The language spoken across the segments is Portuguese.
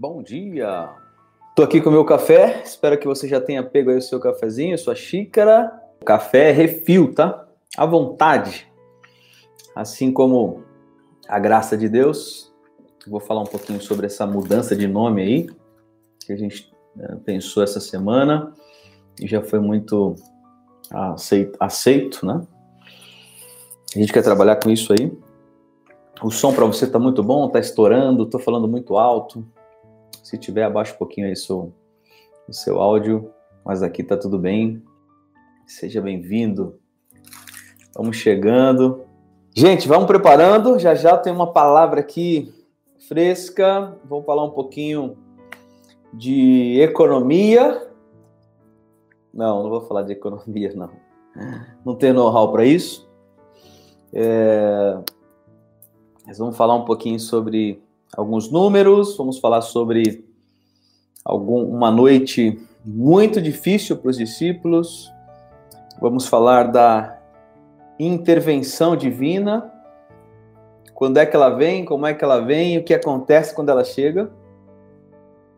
Bom dia! Tô aqui com o meu café, espero que você já tenha pego aí o seu cafezinho, sua xícara. Café é refil, tá? À vontade. Assim como a graça de Deus. Vou falar um pouquinho sobre essa mudança de nome aí, que a gente né, pensou essa semana e já foi muito aceito, aceito, né? A gente quer trabalhar com isso aí. O som para você tá muito bom, tá estourando, tô falando muito alto. Se tiver, abaixa um pouquinho aí seu, o seu áudio, mas aqui tá tudo bem. Seja bem-vindo. Vamos chegando. Gente, vamos preparando. Já já tem uma palavra aqui fresca. Vou falar um pouquinho de economia. Não, não vou falar de economia, não. Não tenho know-how para isso. É... Mas vamos falar um pouquinho sobre alguns números, vamos falar sobre algum, uma noite muito difícil para os discípulos, vamos falar da intervenção divina, quando é que ela vem, como é que ela vem, o que acontece quando ela chega.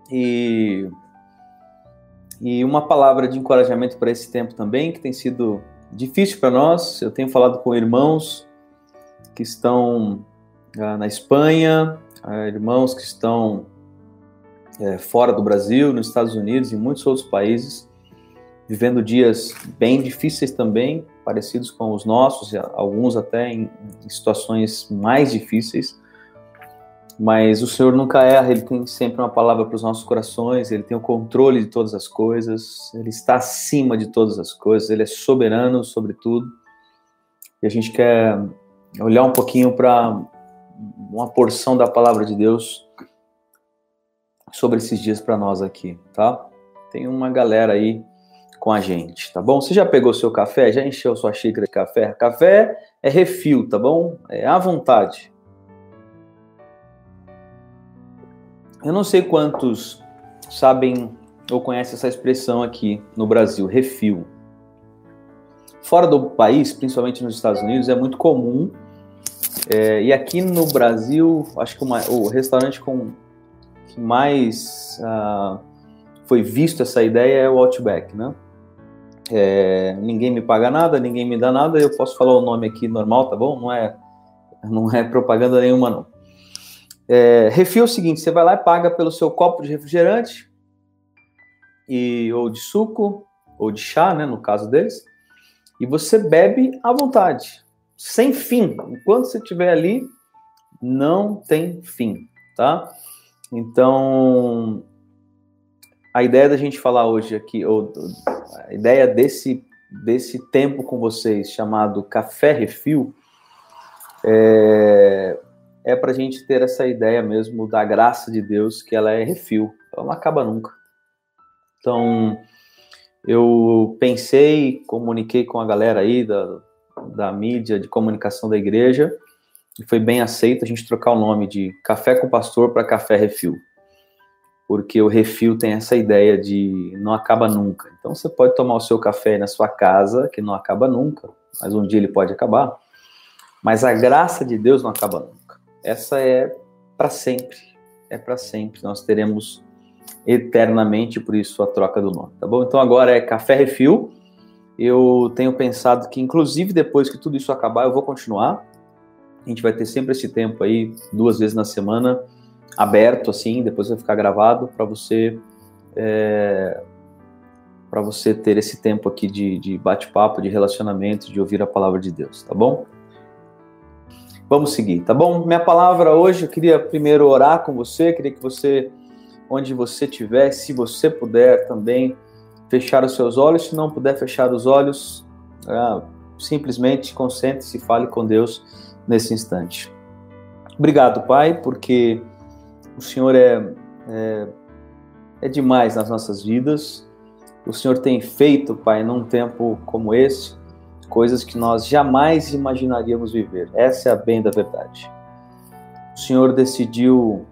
E, e uma palavra de encorajamento para esse tempo também, que tem sido difícil para nós. Eu tenho falado com irmãos que estão ah, na Espanha, irmãos que estão é, fora do Brasil, nos Estados Unidos e muitos outros países, vivendo dias bem difíceis também, parecidos com os nossos, alguns até em, em situações mais difíceis. Mas o Senhor nunca erra, Ele tem sempre uma palavra para os nossos corações, Ele tem o controle de todas as coisas, Ele está acima de todas as coisas, Ele é soberano sobre tudo. E a gente quer olhar um pouquinho para uma porção da palavra de Deus sobre esses dias para nós aqui, tá? Tem uma galera aí com a gente, tá bom? Você já pegou seu café? Já encheu sua xícara de café? Café é refil, tá bom? É à vontade. Eu não sei quantos sabem ou conhecem essa expressão aqui no Brasil, refil. Fora do país, principalmente nos Estados Unidos, é muito comum é, e aqui no Brasil, acho que uma, o restaurante com que mais uh, foi visto essa ideia é o Outback, né? É, ninguém me paga nada, ninguém me dá nada, eu posso falar o nome aqui normal, tá bom? Não é, não é propaganda nenhuma, não. É, refil é o seguinte: você vai lá e paga pelo seu copo de refrigerante, e, ou de suco, ou de chá, né? No caso deles, e você bebe à vontade sem fim. Enquanto você estiver ali, não tem fim, tá? Então, a ideia da gente falar hoje aqui, ou a ideia desse, desse tempo com vocês, chamado Café Refil, é, é para a gente ter essa ideia mesmo da graça de Deus, que ela é refil, ela não acaba nunca. Então, eu pensei, comuniquei com a galera aí da, da mídia de comunicação da igreja e foi bem aceito a gente trocar o nome de Café com Pastor para Café Refil. Porque o refil tem essa ideia de não acaba nunca. Então você pode tomar o seu café na sua casa, que não acaba nunca, mas um dia ele pode acabar. Mas a graça de Deus não acaba nunca. Essa é para sempre. É para sempre. Nós teremos eternamente, por isso a troca do nome, tá bom? Então agora é Café Refil eu tenho pensado que, inclusive, depois que tudo isso acabar, eu vou continuar. A gente vai ter sempre esse tempo aí, duas vezes na semana, aberto, assim, depois vai ficar gravado para você. É, para você ter esse tempo aqui de, de bate-papo, de relacionamento, de ouvir a palavra de Deus, tá bom? Vamos seguir, tá bom? Minha palavra hoje, eu queria primeiro orar com você, queria que você, onde você estiver, se você puder também, fechar os seus olhos. Se não puder fechar os olhos, é, simplesmente concentre-se e fale com Deus nesse instante. Obrigado, Pai, porque o Senhor é, é, é demais nas nossas vidas. O Senhor tem feito, Pai, num tempo como esse, coisas que nós jamais imaginaríamos viver. Essa é a bem da verdade. O Senhor decidiu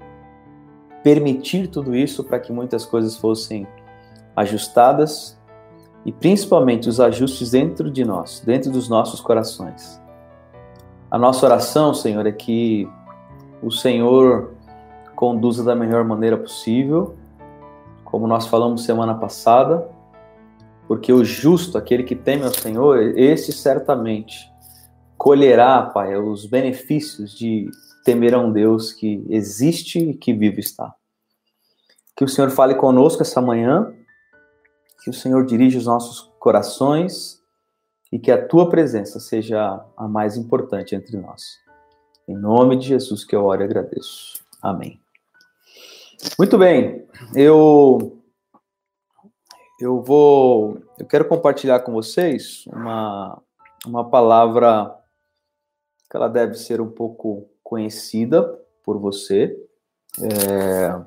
permitir tudo isso para que muitas coisas fossem ajustadas e principalmente os ajustes dentro de nós, dentro dos nossos corações. A nossa oração, Senhor, é que o Senhor conduza da melhor maneira possível, como nós falamos semana passada, porque o justo, aquele que teme ao Senhor, esse certamente colherá, Pai, os benefícios de temer a um Deus que existe e que vivo está. Que o Senhor fale conosco essa manhã, que o Senhor dirija os nossos corações e que a tua presença seja a mais importante entre nós. Em nome de Jesus que eu oro e agradeço. Amém. Muito bem, eu eu vou, eu quero compartilhar com vocês uma, uma palavra que ela deve ser um pouco conhecida por você. É,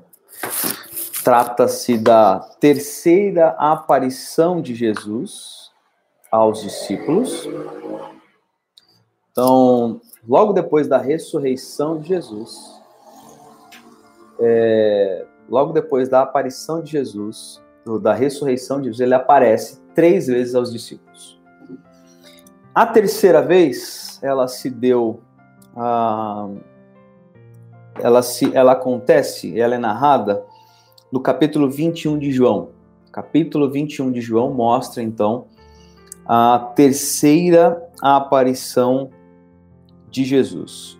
Trata-se da terceira aparição de Jesus aos discípulos. Então, logo depois da ressurreição de Jesus, é, logo depois da aparição de Jesus, da ressurreição de Jesus, ele aparece três vezes aos discípulos. A terceira vez, ela se deu, ela, se, ela acontece, ela é narrada no capítulo 21 de João. Capítulo 21 de João mostra, então, a terceira aparição de Jesus.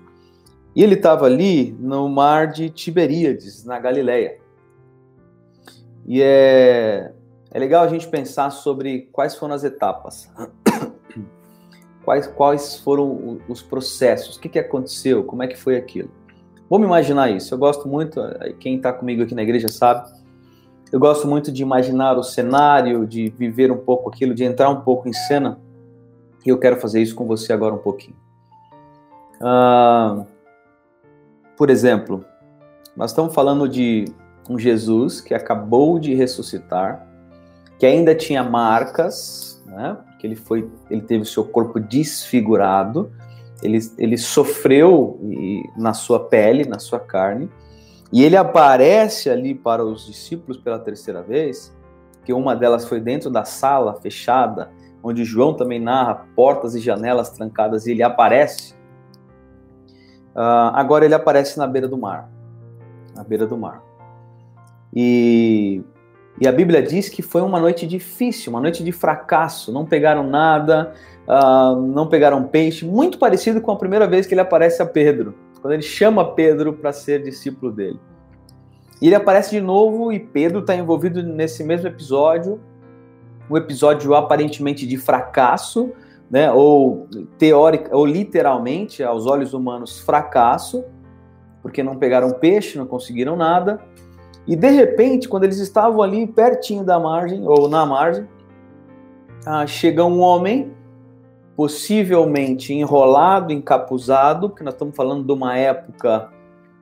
E ele estava ali no mar de Tiberíades, na Galileia. E é, é legal a gente pensar sobre quais foram as etapas, quais, quais foram os processos, o que, que aconteceu, como é que foi aquilo. Vamos imaginar isso. Eu gosto muito, quem está comigo aqui na igreja sabe, eu gosto muito de imaginar o cenário, de viver um pouco aquilo, de entrar um pouco em cena. E eu quero fazer isso com você agora um pouquinho. Ah, por exemplo, nós estamos falando de um Jesus que acabou de ressuscitar, que ainda tinha marcas, né? Que ele foi, ele teve o seu corpo desfigurado, ele, ele sofreu na sua pele, na sua carne, e ele aparece ali para os discípulos pela terceira vez, que uma delas foi dentro da sala fechada, onde João também narra portas e janelas trancadas, e ele aparece. Uh, agora ele aparece na beira do mar, na beira do mar. E, e a Bíblia diz que foi uma noite difícil, uma noite de fracasso. Não pegaram nada, uh, não pegaram peixe, muito parecido com a primeira vez que ele aparece a Pedro, quando ele chama Pedro para ser discípulo dele. E ele aparece de novo e Pedro está envolvido nesse mesmo episódio, um episódio aparentemente de fracasso, né, ou teórica, ou literalmente, aos olhos humanos, fracasso, porque não pegaram peixe, não conseguiram nada. E de repente, quando eles estavam ali pertinho da margem, ou na margem, ah, chega um homem, possivelmente enrolado, encapuzado, porque nós estamos falando de uma época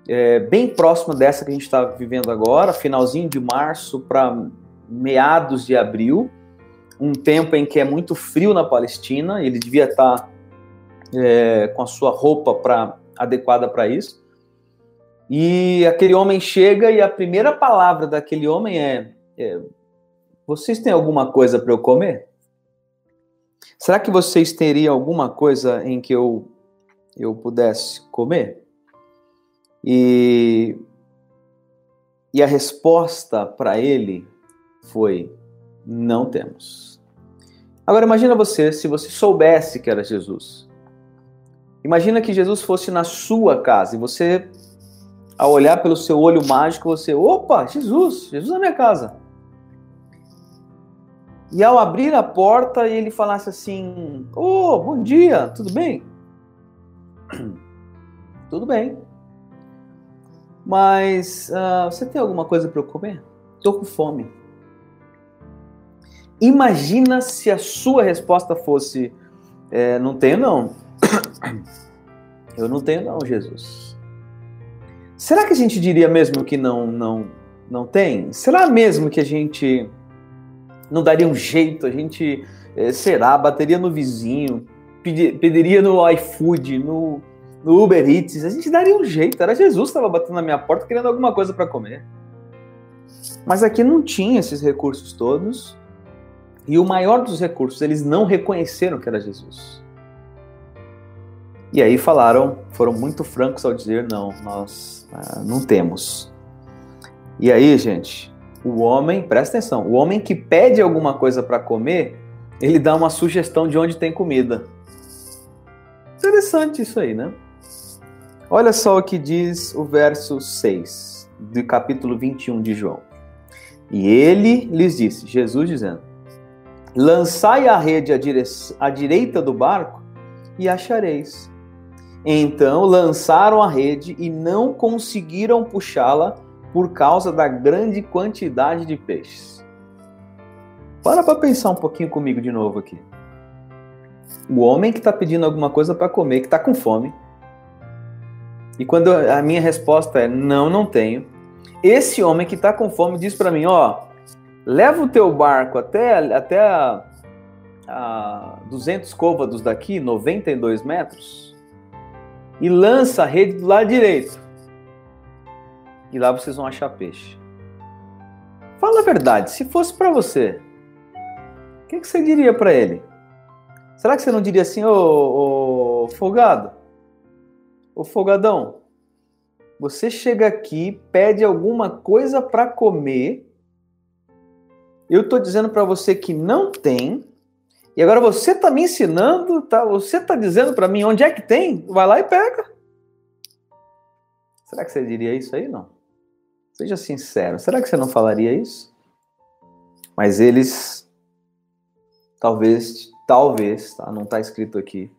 é, bem próxima dessa que a gente está vivendo agora, finalzinho de março para meados de abril, um tempo em que é muito frio na Palestina, ele devia estar tá, é, com a sua roupa pra, adequada para isso. E aquele homem chega e a primeira palavra daquele homem é, é vocês têm alguma coisa para eu comer? Será que vocês teriam alguma coisa em que eu, eu pudesse comer? E, e a resposta para ele foi: não temos. Agora imagina você se você soubesse que era Jesus. Imagina que Jesus fosse na sua casa e você ao olhar pelo seu olho mágico, você, opa, Jesus, Jesus na minha casa. E ao abrir a porta, ele falasse assim: oh, bom dia, tudo bem? tudo bem. Mas uh, você tem alguma coisa para eu comer? Tô com fome. Imagina se a sua resposta fosse: é, Não tenho, não. eu não tenho, não, Jesus. Será que a gente diria mesmo que não, não, não tem? Será mesmo que a gente não daria um jeito? A gente, é, será, bateria no vizinho, pedir, pediria no iFood, no, no Uber Eats, a gente daria um jeito. Era Jesus que estava batendo na minha porta querendo alguma coisa para comer. Mas aqui não tinha esses recursos todos. E o maior dos recursos, eles não reconheceram que era Jesus. E aí falaram, foram muito francos ao dizer: não, nós ah, não temos. E aí, gente, o homem, presta atenção, o homem que pede alguma coisa para comer, ele dá uma sugestão de onde tem comida. Interessante isso aí, né? Olha só o que diz o verso 6 do capítulo 21 de João. E ele lhes disse, Jesus dizendo: Lançai a rede à, dire... à direita do barco e achareis. Então lançaram a rede e não conseguiram puxá-la por causa da grande quantidade de peixes. Para para pensar um pouquinho comigo de novo aqui. O homem que está pedindo alguma coisa para comer, que está com fome. E quando a minha resposta é não, não tenho. Esse homem que está com fome diz para mim, ó, leva o teu barco até, até a, a 200 côvados daqui, 92 metros, e lança a rede do lado direito. E lá vocês vão achar peixe. Fala a verdade, se fosse para você, o que, que, você diria para ele? Será que você não diria assim, ô, ô folgado? Ô folgadão, você chega aqui, pede alguma coisa para comer. Eu estou dizendo para você que não tem. E agora você está me ensinando, tá? Você está dizendo para mim onde é que tem? Vai lá e pega. Será que você diria isso aí? Não. Seja sincero. Será que você não falaria isso? Mas eles, talvez, talvez, tá? Não está escrito aqui,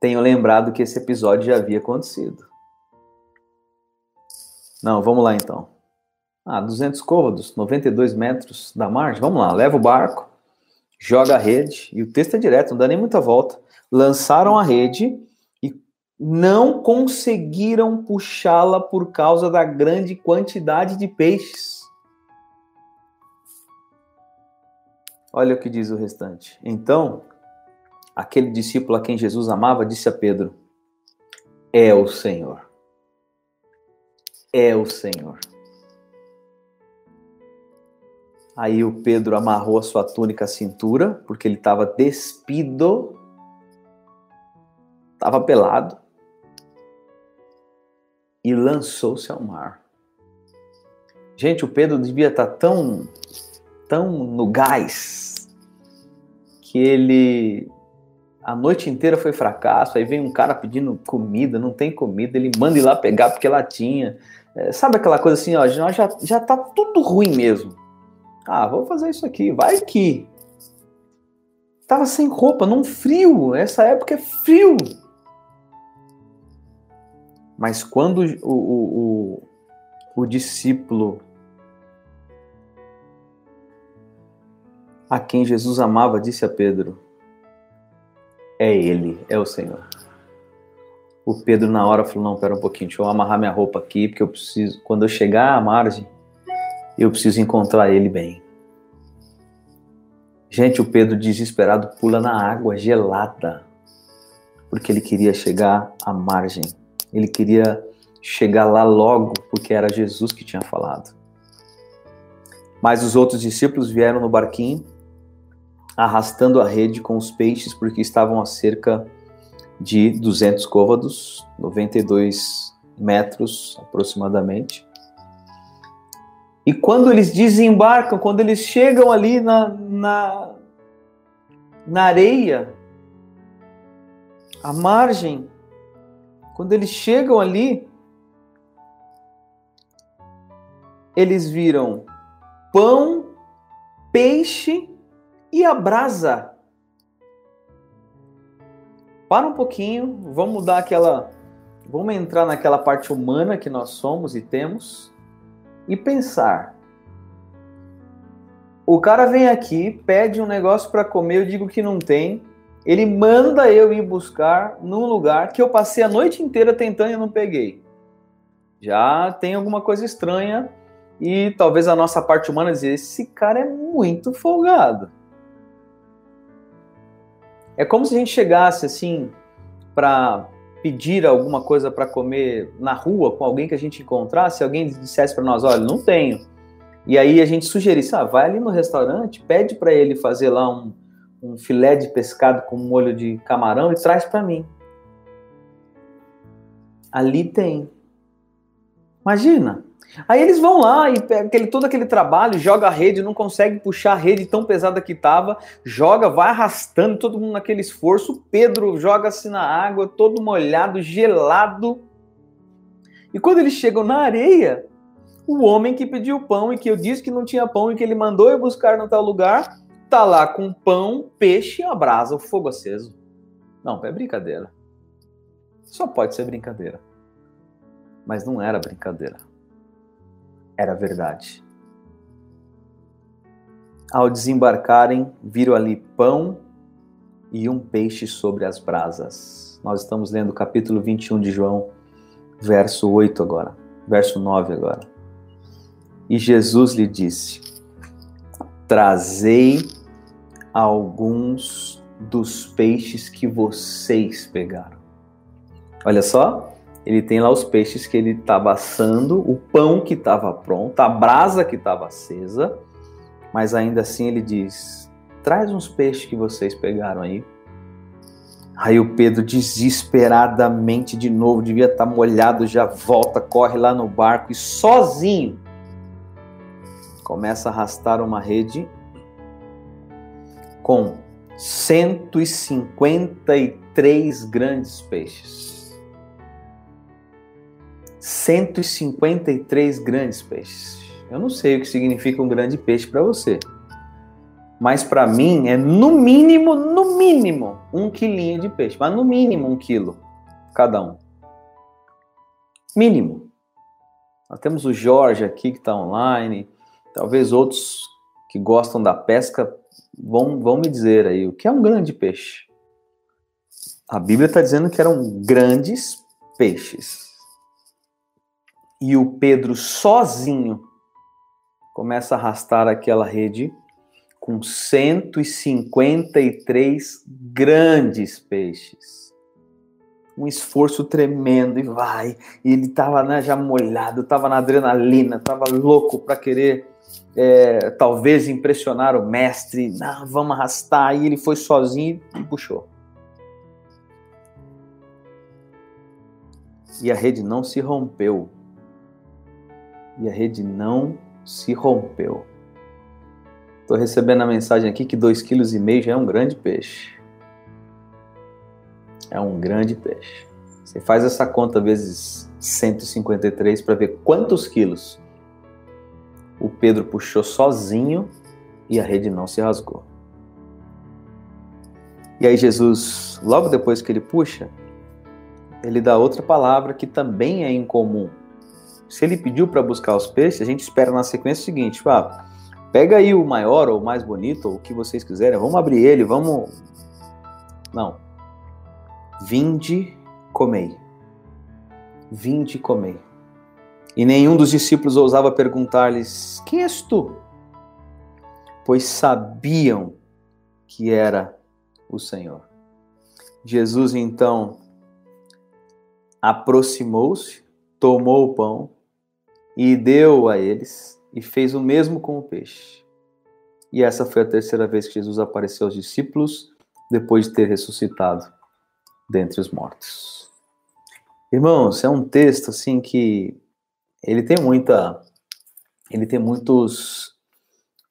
tenham lembrado que esse episódio já havia acontecido. Não, vamos lá então. Ah, 200 côvados, 92 metros da margem. Vamos lá, leva o barco, joga a rede, e o texto é direto, não dá nem muita volta. Lançaram a rede e não conseguiram puxá-la por causa da grande quantidade de peixes. Olha o que diz o restante. Então, aquele discípulo a quem Jesus amava disse a Pedro: É o Senhor é o Senhor. Aí o Pedro amarrou a sua túnica à cintura, porque ele estava despido, estava pelado, e lançou-se ao mar. Gente, o Pedro devia estar tá tão, tão no gás, que ele a noite inteira foi fracasso. Aí vem um cara pedindo comida, não tem comida, ele manda ir lá pegar porque lá tinha. É, sabe aquela coisa assim, ó, já, já tá tudo ruim mesmo. Ah, vou fazer isso aqui, vai que. Tava sem roupa, num frio, essa época é frio. Mas quando o, o, o, o discípulo a quem Jesus amava disse a Pedro: É Ele, é o Senhor o Pedro na hora falou: não, pera um pouquinho, deixa eu amarrar minha roupa aqui, porque eu preciso, quando eu chegar à margem, eu preciso encontrar ele bem. Gente, o Pedro desesperado pula na água gelada, porque ele queria chegar à margem. Ele queria chegar lá logo, porque era Jesus que tinha falado. Mas os outros discípulos vieram no barquinho, arrastando a rede com os peixes, porque estavam a cerca de 200 côvados, 92 metros aproximadamente. E quando eles desembarcam, quando eles chegam ali na, na, na areia, à margem, quando eles chegam ali, eles viram pão, peixe e a brasa para um pouquinho, vamos dar aquela. Vamos entrar naquela parte humana que nós somos e temos e pensar. O cara vem aqui, pede um negócio para comer, eu digo que não tem. Ele manda eu ir buscar num lugar que eu passei a noite inteira tentando e não peguei. Já tem alguma coisa estranha e talvez a nossa parte humana dizer: esse cara é muito folgado. É como se a gente chegasse assim para pedir alguma coisa para comer na rua com alguém que a gente encontrasse, alguém dissesse para nós, olha, não tenho. E aí a gente sugerisse, ah, vai ali no restaurante, pede para ele fazer lá um, um filé de pescado com molho de camarão e traz para mim. Ali tem. Imagina, Aí eles vão lá e pega aquele, todo aquele trabalho, joga a rede, não consegue puxar a rede tão pesada que estava, joga, vai arrastando todo mundo naquele esforço. Pedro joga-se na água, todo molhado, gelado. E quando eles chegam na areia, o homem que pediu pão e que eu disse que não tinha pão e que ele mandou eu buscar no tal lugar, tá lá com pão, peixe, a brasa, o fogo aceso. Não, é brincadeira. Só pode ser brincadeira. Mas não era brincadeira. Era verdade. Ao desembarcarem, viram ali pão e um peixe sobre as brasas. Nós estamos lendo o capítulo 21 de João, verso 8 agora, verso 9 agora. E Jesus lhe disse: Trazei alguns dos peixes que vocês pegaram. Olha só, ele tem lá os peixes que ele estava assando, o pão que estava pronto, a brasa que estava acesa, mas ainda assim ele diz: traz uns peixes que vocês pegaram aí. Aí o Pedro, desesperadamente, de novo, devia estar tá molhado, já volta, corre lá no barco e sozinho começa a arrastar uma rede com 153 grandes peixes. 153 grandes peixes. Eu não sei o que significa um grande peixe para você. Mas para mim é no mínimo, no mínimo, um quilinho de peixe. Mas no mínimo um quilo cada um. Mínimo. Nós temos o Jorge aqui que está online. Talvez outros que gostam da pesca vão, vão me dizer aí o que é um grande peixe. A Bíblia está dizendo que eram grandes peixes. E o Pedro sozinho começa a arrastar aquela rede com 153 grandes peixes. Um esforço tremendo e vai. Ele estava né, já molhado, estava na adrenalina, estava louco para querer é, talvez impressionar o mestre. Não, vamos arrastar. E ele foi sozinho e puxou. E a rede não se rompeu. E a rede não se rompeu. Estou recebendo a mensagem aqui que 2,5 kg já é um grande peixe. É um grande peixe. Você faz essa conta vezes 153 para ver quantos quilos o Pedro puxou sozinho e a rede não se rasgou. E aí Jesus, logo depois que ele puxa, ele dá outra palavra que também é incomum. Se ele pediu para buscar os peixes, a gente espera na sequência o seguinte, ah, Pega aí o maior ou o mais bonito, ou o que vocês quiserem, vamos abrir ele, vamos. Não. Vinde, comei. Vinde, comei. E nenhum dos discípulos ousava perguntar-lhes: Quem és tu? Pois sabiam que era o Senhor. Jesus então aproximou-se, tomou o pão e deu a eles e fez o mesmo com o peixe. E essa foi a terceira vez que Jesus apareceu aos discípulos depois de ter ressuscitado dentre os mortos. Irmãos, é um texto assim que ele tem muita ele tem muitos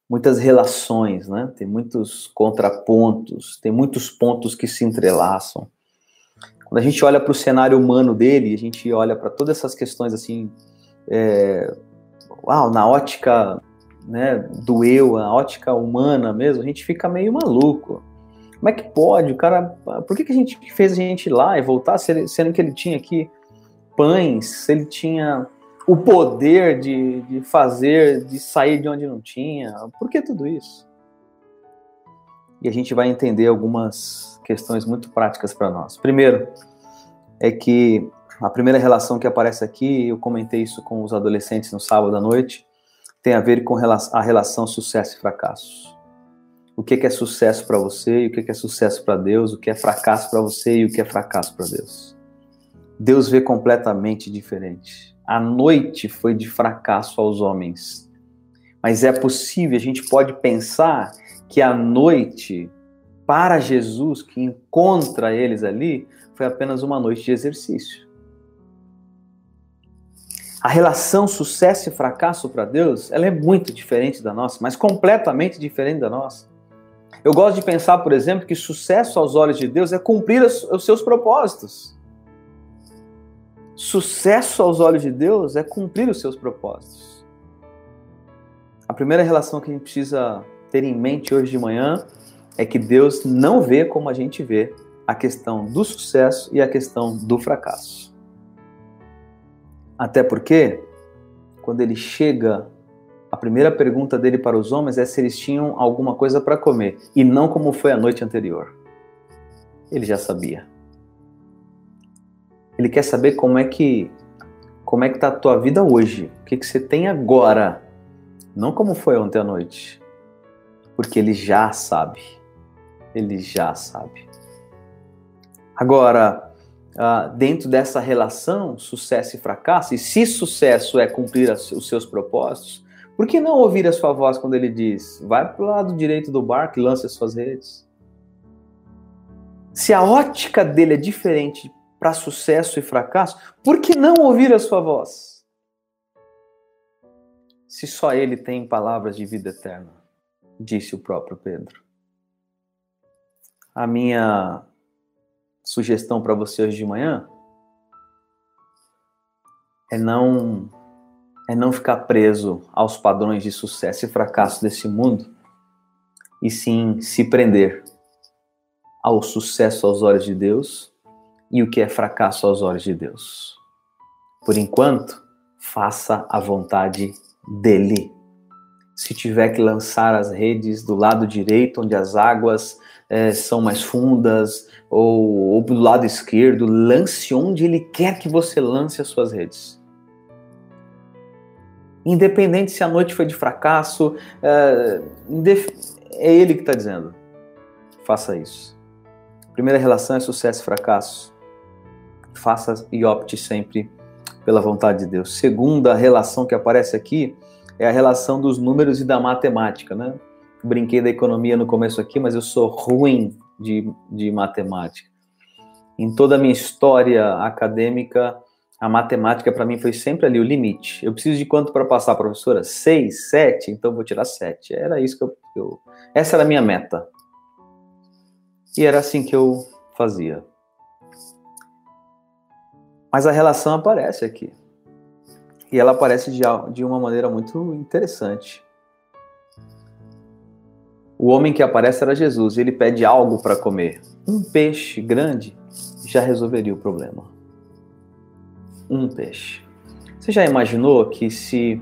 muitas relações, né? Tem muitos contrapontos, tem muitos pontos que se entrelaçam. Quando a gente olha para o cenário humano dele, a gente olha para todas essas questões assim é, uau, na ótica né, do eu, a ótica humana mesmo, a gente fica meio maluco. Como é que pode? O cara. Por que, que a gente fez a gente ir lá e voltar, sendo que ele tinha aqui pães, se ele tinha o poder de, de fazer, de sair de onde não tinha? Por que tudo isso? E a gente vai entender algumas questões muito práticas para nós. Primeiro, é que a primeira relação que aparece aqui, eu comentei isso com os adolescentes no sábado à noite, tem a ver com a relação sucesso e fracasso. O que é sucesso para você e o que é sucesso para Deus, o que é fracasso para você e o que é fracasso para Deus. Deus vê completamente diferente. A noite foi de fracasso aos homens. Mas é possível, a gente pode pensar que a noite para Jesus, que encontra eles ali, foi apenas uma noite de exercício. A relação sucesso e fracasso para Deus, ela é muito diferente da nossa, mas completamente diferente da nossa. Eu gosto de pensar, por exemplo, que sucesso aos olhos de Deus é cumprir os seus propósitos. Sucesso aos olhos de Deus é cumprir os seus propósitos. A primeira relação que a gente precisa ter em mente hoje de manhã é que Deus não vê como a gente vê a questão do sucesso e a questão do fracasso. Até porque, quando ele chega, a primeira pergunta dele para os homens é se eles tinham alguma coisa para comer, e não como foi a noite anterior. Ele já sabia. Ele quer saber como é que como é que tá a tua vida hoje, o que, que você tem agora, não como foi ontem à noite, porque ele já sabe ele já sabe. Agora, uh, dentro dessa relação, sucesso e fracasso, e se sucesso é cumprir os seus propósitos, por que não ouvir a sua voz quando ele diz: vai para o lado direito do barco e lance as suas redes? Se a ótica dele é diferente para sucesso e fracasso, por que não ouvir a sua voz? Se só ele tem palavras de vida eterna, disse o próprio Pedro a minha sugestão para você hoje de manhã é não é não ficar preso aos padrões de sucesso e fracasso desse mundo e sim se prender ao sucesso aos olhos de Deus e o que é fracasso aos olhos de Deus. Por enquanto, faça a vontade dele. Se tiver que lançar as redes do lado direito, onde as águas é, são mais fundas, ou, ou do lado esquerdo, lance onde ele quer que você lance as suas redes. Independente se a noite foi de fracasso, é, é ele que está dizendo. Faça isso. Primeira relação é sucesso e fracasso. Faça e opte sempre pela vontade de Deus. Segunda relação que aparece aqui é a relação dos números e da matemática, né? Brinquei da economia no começo aqui, mas eu sou ruim de, de matemática. Em toda a minha história acadêmica, a matemática para mim foi sempre ali o limite. Eu preciso de quanto para passar, professora? Seis, sete? Então vou tirar sete. Era isso que eu, eu, Essa era a minha meta. E era assim que eu fazia. Mas a relação aparece aqui. E ela aparece de, de uma maneira muito interessante. O homem que aparece era Jesus, ele pede algo para comer. Um peixe grande já resolveria o problema. Um peixe. Você já imaginou que se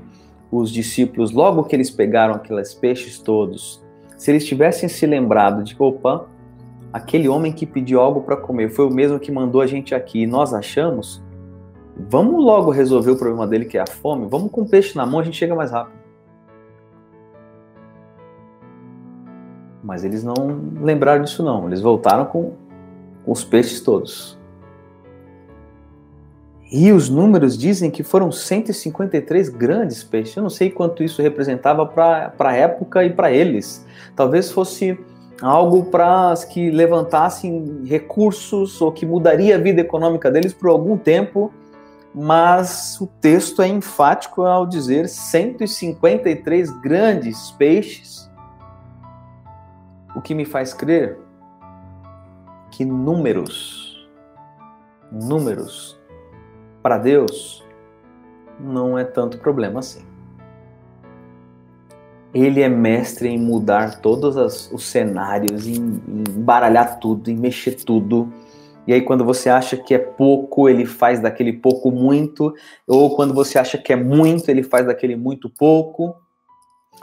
os discípulos, logo que eles pegaram aqueles peixes todos, se eles tivessem se lembrado de, opa, aquele homem que pediu algo para comer foi o mesmo que mandou a gente aqui e nós achamos, vamos logo resolver o problema dele que é a fome, vamos com o peixe na mão, a gente chega mais rápido. Mas eles não lembraram disso não. Eles voltaram com, com os peixes todos. E os números dizem que foram 153 grandes peixes. Eu não sei quanto isso representava para a época e para eles. Talvez fosse algo para que levantassem recursos ou que mudaria a vida econômica deles por algum tempo, mas o texto é enfático ao dizer 153 grandes peixes o que me faz crer que números, números, para Deus, não é tanto problema assim. Ele é mestre em mudar todos as, os cenários, em, em embaralhar tudo, em mexer tudo. E aí, quando você acha que é pouco, ele faz daquele pouco muito. Ou quando você acha que é muito, ele faz daquele muito pouco.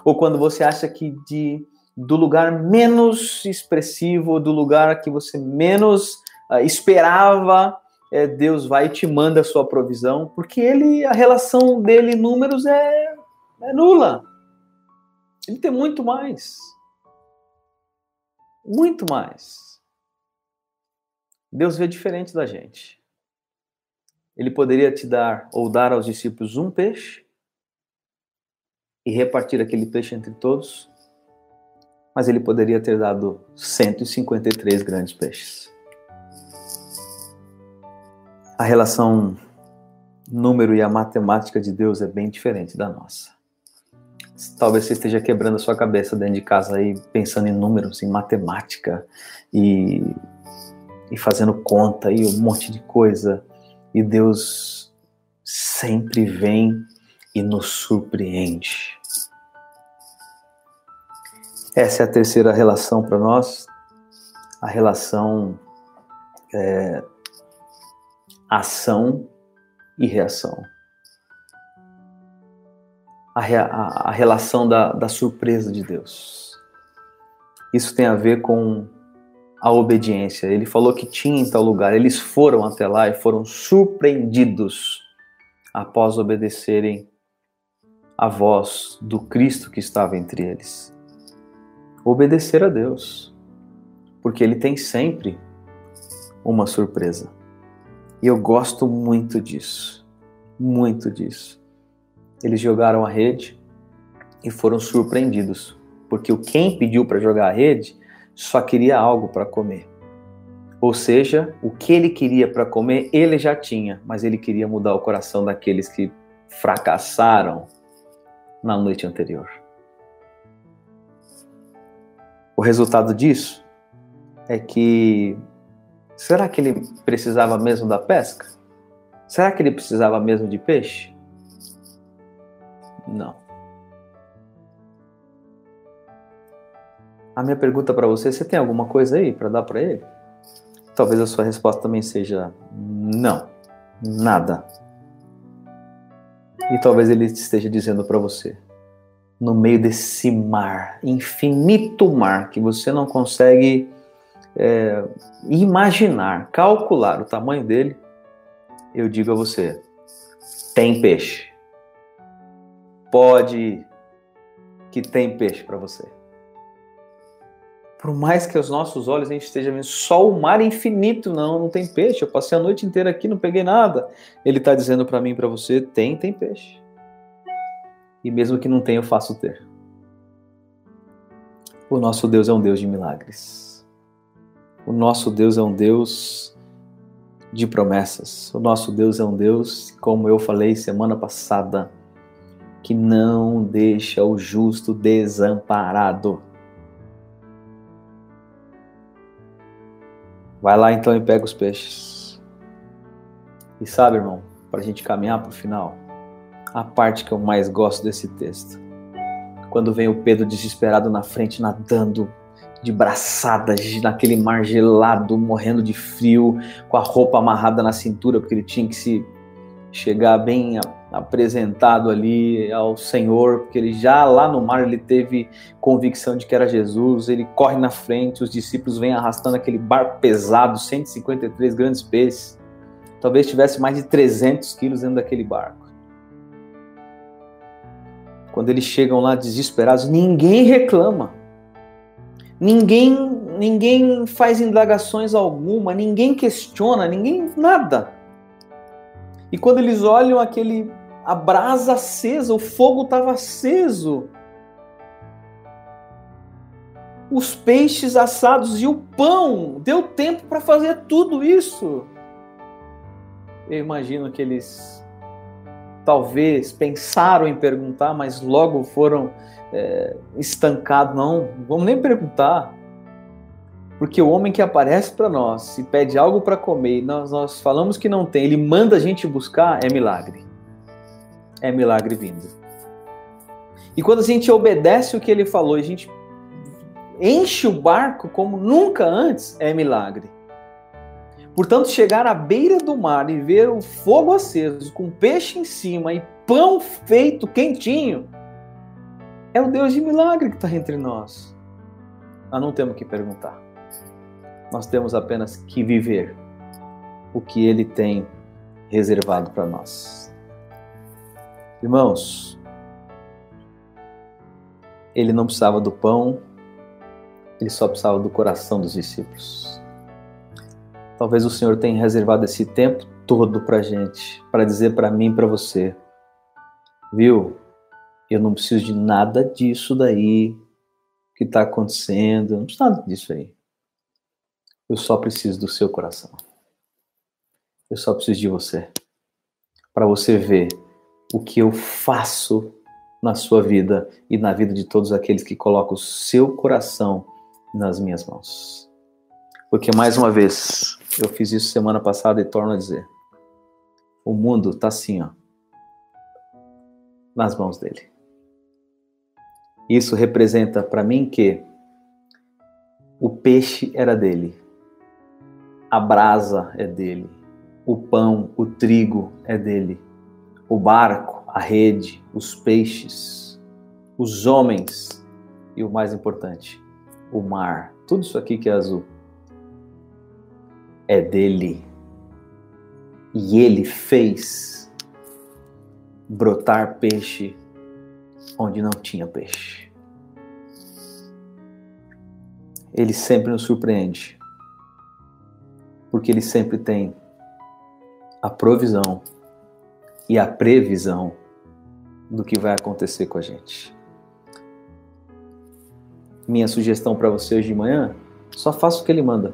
Ou quando você acha que de do lugar menos expressivo, do lugar que você menos uh, esperava, é, Deus vai e te manda a sua provisão, porque ele, a relação dele em números é, é nula. Ele tem muito mais. Muito mais. Deus vê diferente da gente. Ele poderia te dar ou dar aos discípulos um peixe e repartir aquele peixe entre todos, mas ele poderia ter dado 153 grandes peixes. A relação número e a matemática de Deus é bem diferente da nossa. Talvez você esteja quebrando a sua cabeça dentro de casa aí, pensando em números, em matemática e, e fazendo conta e um monte de coisa. E Deus sempre vem e nos surpreende. Essa é a terceira relação para nós, a relação é, ação e reação. A, a, a relação da, da surpresa de Deus. Isso tem a ver com a obediência. Ele falou que tinha em tal lugar. Eles foram até lá e foram surpreendidos após obedecerem a voz do Cristo que estava entre eles. Obedecer a Deus, porque Ele tem sempre uma surpresa. E eu gosto muito disso. Muito disso. Eles jogaram a rede e foram surpreendidos, porque quem pediu para jogar a rede só queria algo para comer. Ou seja, o que ele queria para comer, ele já tinha, mas ele queria mudar o coração daqueles que fracassaram na noite anterior. O resultado disso é que Será que ele precisava mesmo da pesca? Será que ele precisava mesmo de peixe? Não. A minha pergunta para você, você tem alguma coisa aí para dar para ele? Talvez a sua resposta também seja não, nada. E talvez ele esteja dizendo para você, no meio desse mar, infinito mar, que você não consegue é, imaginar, calcular o tamanho dele, eu digo a você: tem peixe. Pode que tem peixe para você. Por mais que aos nossos olhos a gente esteja vendo só o mar infinito, não, não tem peixe. Eu passei a noite inteira aqui, não peguei nada. Ele está dizendo para mim, para você, tem, tem peixe. E mesmo que não tenha, eu faço ter. O nosso Deus é um Deus de milagres. O nosso Deus é um Deus de promessas. O nosso Deus é um Deus, como eu falei semana passada, que não deixa o justo desamparado. Vai lá então e pega os peixes. E sabe, irmão, para a gente caminhar para o final, a parte que eu mais gosto desse texto, quando vem o Pedro desesperado na frente, nadando de braçadas naquele mar gelado, morrendo de frio, com a roupa amarrada na cintura, porque ele tinha que se chegar bem apresentado ali ao Senhor, porque ele já lá no mar ele teve convicção de que era Jesus, ele corre na frente, os discípulos vêm arrastando aquele barco pesado, 153 grandes peixes, talvez tivesse mais de 300 quilos dentro daquele barco. Quando eles chegam lá desesperados, ninguém reclama. Ninguém, ninguém faz indagações alguma, ninguém questiona, ninguém nada. E quando eles olham aquele a brasa acesa, o fogo estava aceso. Os peixes assados e o pão, deu tempo para fazer tudo isso. Eu imagino que eles talvez pensaram em perguntar, mas logo foram é, estancado, não. Vamos nem perguntar. Porque o homem que aparece para nós e pede algo para comer e nós, nós falamos que não tem, ele manda a gente buscar, é milagre. É milagre vindo. E quando a gente obedece o que ele falou, a gente enche o barco como nunca antes, é milagre. Portanto, chegar à beira do mar e ver o fogo aceso, com peixe em cima e pão feito quentinho, é o Deus de milagre que está entre nós. Nós não temos que perguntar. Nós temos apenas que viver o que Ele tem reservado para nós. Irmãos, ele não precisava do pão, ele só precisava do coração dos discípulos. Talvez o Senhor tenha reservado esse tempo todo para gente, para dizer para mim para você, viu? Eu não preciso de nada disso daí que está acontecendo. Não preciso nada disso aí. Eu só preciso do seu coração. Eu só preciso de você. para você ver o que eu faço na sua vida e na vida de todos aqueles que colocam o seu coração nas minhas mãos. Porque, mais uma vez, eu fiz isso semana passada e torno a dizer: o mundo está assim, ó, nas mãos dele. Isso representa para mim que o peixe era dele, a brasa é dele, o pão, o trigo é dele, o barco, a rede, os peixes, os homens e o mais importante, o mar. Tudo isso aqui que é azul é dele. E ele fez brotar peixe onde não tinha peixe. Ele sempre nos surpreende, porque ele sempre tem a provisão e a previsão do que vai acontecer com a gente. Minha sugestão para você hoje de manhã: só faça o que ele manda,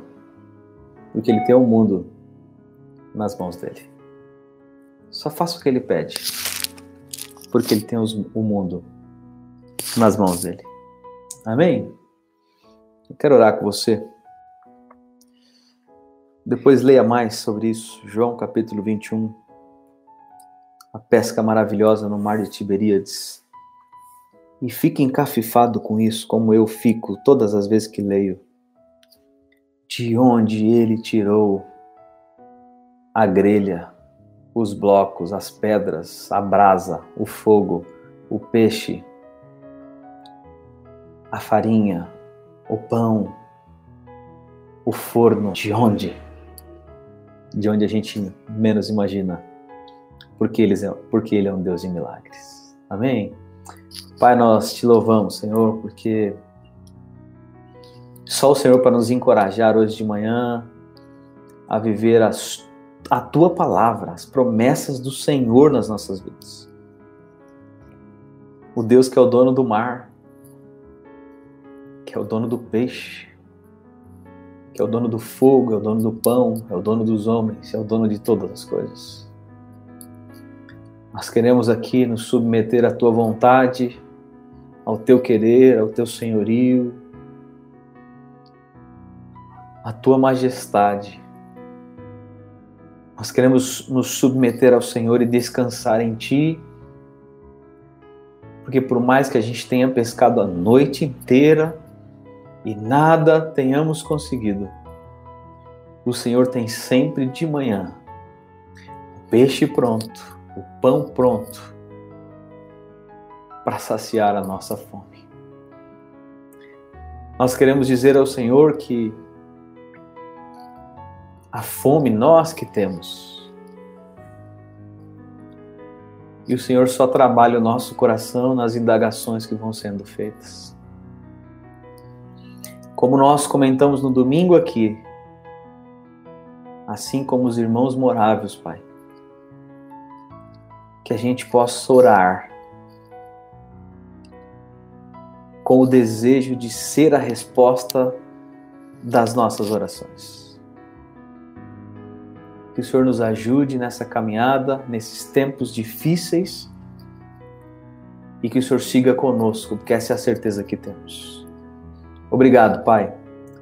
porque ele tem o mundo nas mãos dele. Só faça o que ele pede, porque ele tem os, o mundo nas mãos dele. Amém? Eu quero orar com você. Depois leia mais sobre isso, João capítulo 21. A pesca maravilhosa no mar de Tiberíades. E fique encafifado com isso, como eu fico todas as vezes que leio. De onde ele tirou a grelha, os blocos, as pedras, a brasa, o fogo, o peixe, a farinha, o pão, o forno, de onde? De onde a gente menos imagina. Porque ele, é, porque ele é um Deus de milagres. Amém? Pai, nós te louvamos, Senhor, porque só o Senhor para nos encorajar hoje de manhã a viver as, a tua palavra, as promessas do Senhor nas nossas vidas. O Deus que é o dono do mar, que é o dono do peixe, que é o dono do fogo, é o dono do pão, é o dono dos homens, é o dono de todas as coisas. Nós queremos aqui nos submeter à tua vontade, ao teu querer, ao teu senhorio, à tua majestade. Nós queremos nos submeter ao Senhor e descansar em ti, porque por mais que a gente tenha pescado a noite inteira, e nada tenhamos conseguido, o Senhor tem sempre de manhã o peixe pronto, o pão pronto para saciar a nossa fome. Nós queremos dizer ao Senhor que a fome nós que temos. E o Senhor só trabalha o nosso coração nas indagações que vão sendo feitas. Como nós comentamos no domingo aqui, assim como os irmãos moráveis, Pai, que a gente possa orar com o desejo de ser a resposta das nossas orações. Que o Senhor nos ajude nessa caminhada, nesses tempos difíceis, e que o Senhor siga conosco, porque essa é a certeza que temos. Obrigado, Pai.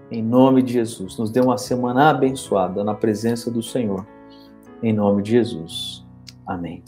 Em nome de Jesus, nos dê uma semana abençoada na presença do Senhor. Em nome de Jesus. Amém.